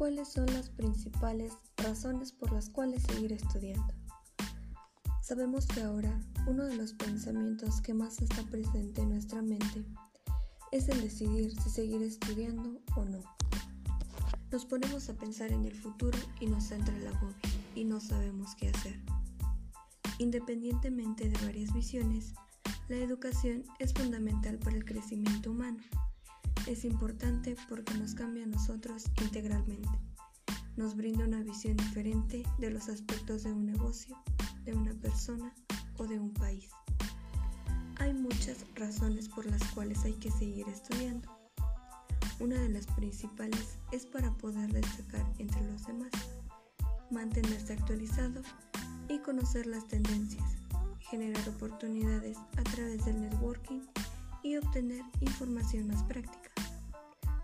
¿Cuáles son las principales razones por las cuales seguir estudiando? Sabemos que ahora uno de los pensamientos que más está presente en nuestra mente es el decidir si seguir estudiando o no. Nos ponemos a pensar en el futuro y nos entra el agobio y no sabemos qué hacer. Independientemente de varias visiones, la educación es fundamental para el crecimiento humano es importante porque nos cambia a nosotros integralmente. Nos brinda una visión diferente de los aspectos de un negocio, de una persona o de un país. Hay muchas razones por las cuales hay que seguir estudiando. Una de las principales es para poder destacar entre los demás, mantenerse actualizado y conocer las tendencias, generar oportunidades a través del networking y obtener información más práctica.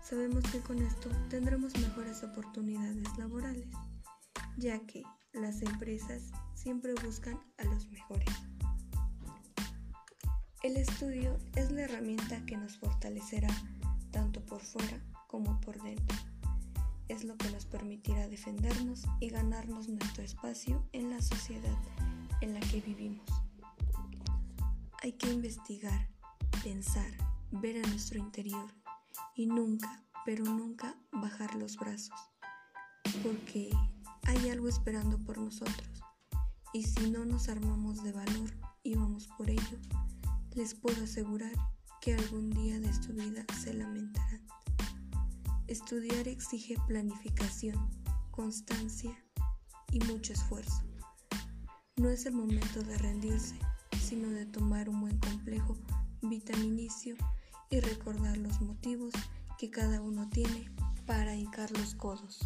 Sabemos que con esto tendremos mejores oportunidades laborales, ya que las empresas siempre buscan a los mejores. El estudio es la herramienta que nos fortalecerá tanto por fuera como por dentro. Es lo que nos permitirá defendernos y ganarnos nuestro espacio en la sociedad en la que vivimos. Hay que investigar, pensar, ver a nuestro interior y nunca, pero nunca bajar los brazos, porque hay algo esperando por nosotros y si no nos armamos de valor y vamos por ello, les puedo asegurar que algún día de su vida se lamentarán. Estudiar exige planificación, constancia y mucho esfuerzo. No es el momento de rendirse, sino de tomar un buen complejo vitaminicio y recordar los motivos que cada uno tiene para hincar los codos.